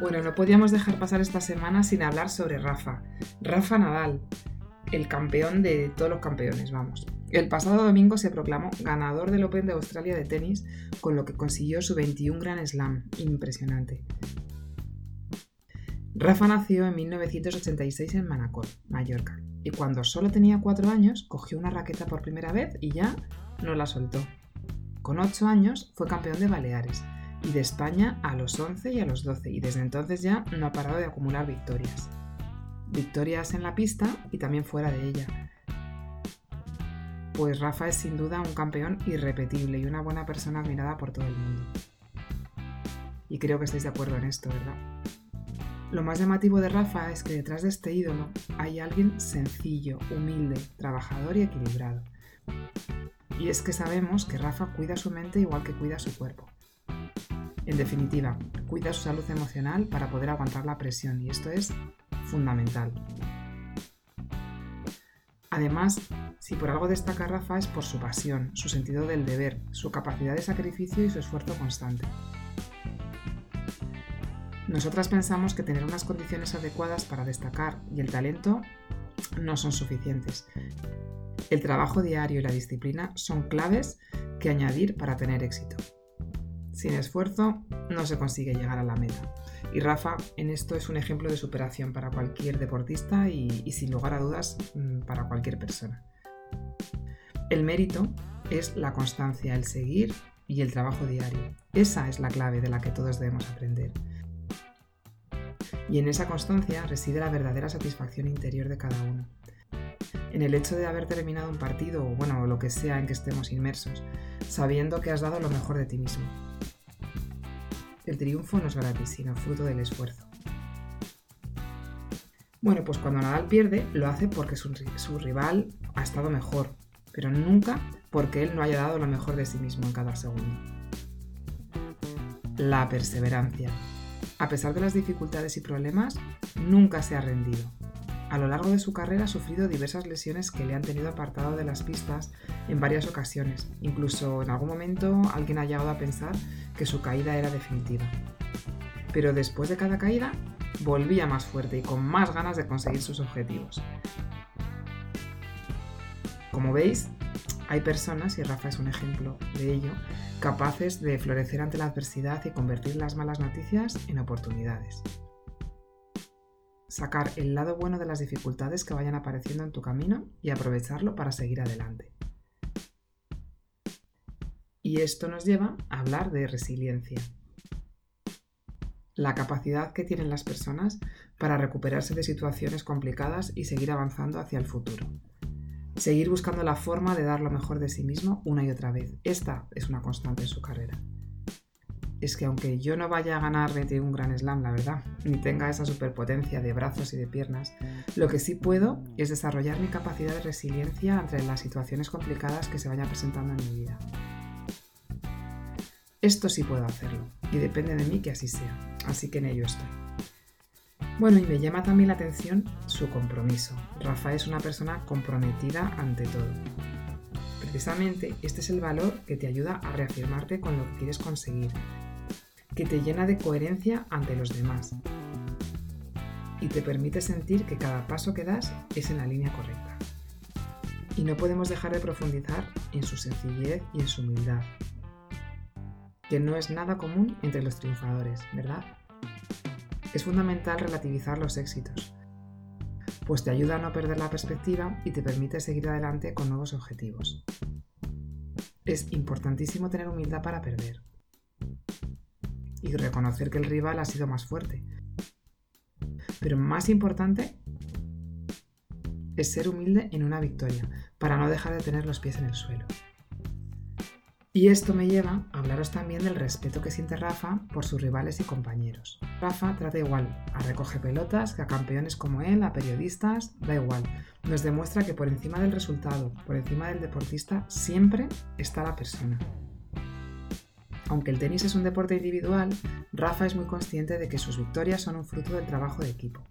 Bueno, no podíamos dejar pasar esta semana sin hablar sobre Rafa. Rafa Nadal, el campeón de todos los campeones, vamos. El pasado domingo se proclamó ganador del Open de Australia de tenis, con lo que consiguió su 21 Grand Slam. Impresionante. Rafa nació en 1986 en Manacor, Mallorca, y cuando solo tenía 4 años cogió una raqueta por primera vez y ya no la soltó. Con 8 años fue campeón de Baleares y de España a los 11 y a los 12 y desde entonces ya no ha parado de acumular victorias. Victorias en la pista y también fuera de ella. Pues Rafa es sin duda un campeón irrepetible y una buena persona admirada por todo el mundo. Y creo que estáis de acuerdo en esto, ¿verdad? Lo más llamativo de Rafa es que detrás de este ídolo hay alguien sencillo, humilde, trabajador y equilibrado. Y es que sabemos que Rafa cuida su mente igual que cuida su cuerpo. En definitiva, cuida su salud emocional para poder aguantar la presión y esto es fundamental. Además, si por algo destaca Rafa es por su pasión, su sentido del deber, su capacidad de sacrificio y su esfuerzo constante. Nosotras pensamos que tener unas condiciones adecuadas para destacar y el talento no son suficientes. El trabajo diario y la disciplina son claves que añadir para tener éxito. Sin esfuerzo no se consigue llegar a la meta. Y Rafa en esto es un ejemplo de superación para cualquier deportista y, sin lugar a dudas mm, para cualquier persona. El mérito es la constancia, el seguir y el trabajo diario. Esa es la clave de la que todos debemos aprender. Y en esa constancia reside la verdadera satisfacción interior de cada uno. En el hecho de haber terminado un partido o bueno, lo que sea en que estemos inmersos, sabiendo que has dado lo mejor de ti mismo. El triunfo no es gratis, sino fruto del esfuerzo. Bueno, pues cuando Nadal pierde, lo hace porque su, su, rival ha estado mejor, pero nunca porque él no haya dado lo mejor de sí mismo en cada segundo. La perseverancia. A pesar de las dificultades y problemas, nunca se ha rendido. A lo largo de su carrera ha sufrido diversas lesiones que le han tenido apartado de las pistas en varias ocasiones. Incluso en algún momento alguien ha llegado a pensar que su caída era definitiva. Pero después de cada caída volvía más fuerte y con más ganas de conseguir sus objetivos. Como veis, hay personas, y Rafa es un ejemplo de ello, capaces de florecer ante la adversidad y convertir las malas noticias en oportunidades sacar el lado bueno de las dificultades que vayan apareciendo en tu camino y aprovecharlo para seguir adelante. Y esto nos lleva a hablar de resiliencia. La capacidad que tienen las personas para recuperarse de situaciones complicadas y seguir avanzando hacia el futuro. Seguir buscando la forma de dar lo mejor de sí mismo una y otra vez. Esta es una constante en su carrera es que aunque yo no vaya a ganar 21 Gran Slam, la verdad, ni tenga esa superpotencia de brazos y de piernas, lo que sí puedo es desarrollar mi capacidad de resiliencia ante las situaciones complicadas que se vayan presentando en mi vida. Esto sí puedo hacerlo, y depende de mí que así sea, así que en ello estoy. Bueno, y me llama también la atención su compromiso. Rafa es una persona comprometida ante todo. Precisamente este es el valor que te ayuda a reafirmarte con lo que quieres conseguir, que te llena de coherencia ante los demás y te permite sentir que cada paso que das es en la línea correcta. Y no podemos dejar de profundizar en su sencillez y en su humildad, que no es nada común entre los triunfadores, ¿verdad? Es fundamental relativizar los éxitos, pues te ayuda a no perder la perspectiva y te permite seguir adelante con nuevos objetivos. Es importantísimo tener humildad para perder, y reconocer que el rival ha sido más fuerte. Pero más importante es ser humilde en una victoria, para no dejar de tener los pies en el suelo. Y esto me lleva a hablaros también del respeto que siente Rafa por sus rivales y compañeros. Rafa trata igual a recoge pelotas que a campeones como él, a periodistas, da igual. Nos demuestra que por encima del resultado, por encima del deportista, siempre está la persona. Aunque el tenis es un deporte individual, Rafa es muy consciente de que sus victorias son un fruto del trabajo de equipo.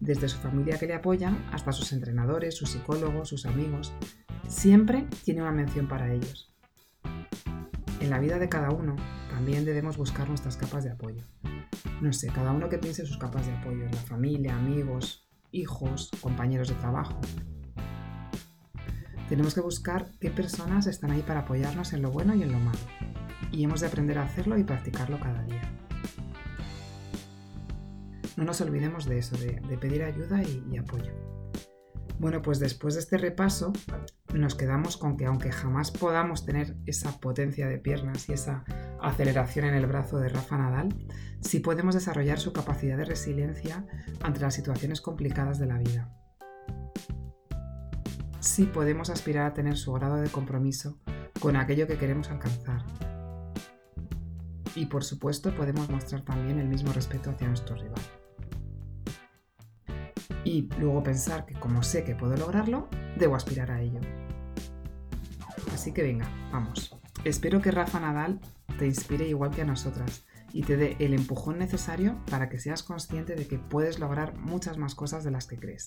Desde su familia que le apoya hasta sus entrenadores, sus psicólogos, sus amigos, siempre tiene una mención para ellos. En la vida de cada uno también debemos buscar nuestras capas de apoyo. No sé, cada uno que piense sus capas de apoyo, la familia, amigos, hijos, compañeros de trabajo. Tenemos que buscar qué personas están ahí para apoyarnos en lo bueno y en lo malo. Y hemos de aprender a hacerlo y practicarlo cada día. No nos olvidemos de eso, de, pedir ayuda y apoyo. Bueno, pues después de este repaso nos quedamos con que aunque jamás podamos tener esa potencia de piernas y esa aceleración en el brazo de Rafa Nadal, sí podemos desarrollar su capacidad de resiliencia ante las situaciones complicadas de la vida. Sí podemos aspirar a tener su grado de compromiso con aquello que queremos alcanzar. Y por supuesto podemos mostrar también el mismo respeto hacia nuestro rival y luego pensar que como sé que puedo lograrlo, debo aspirar a ello. Así que venga, vamos. Espero que Rafa Nadal te inspire igual que a nosotras y te dé el empujón necesario para que seas consciente de que puedes lograr muchas más cosas de las que crees.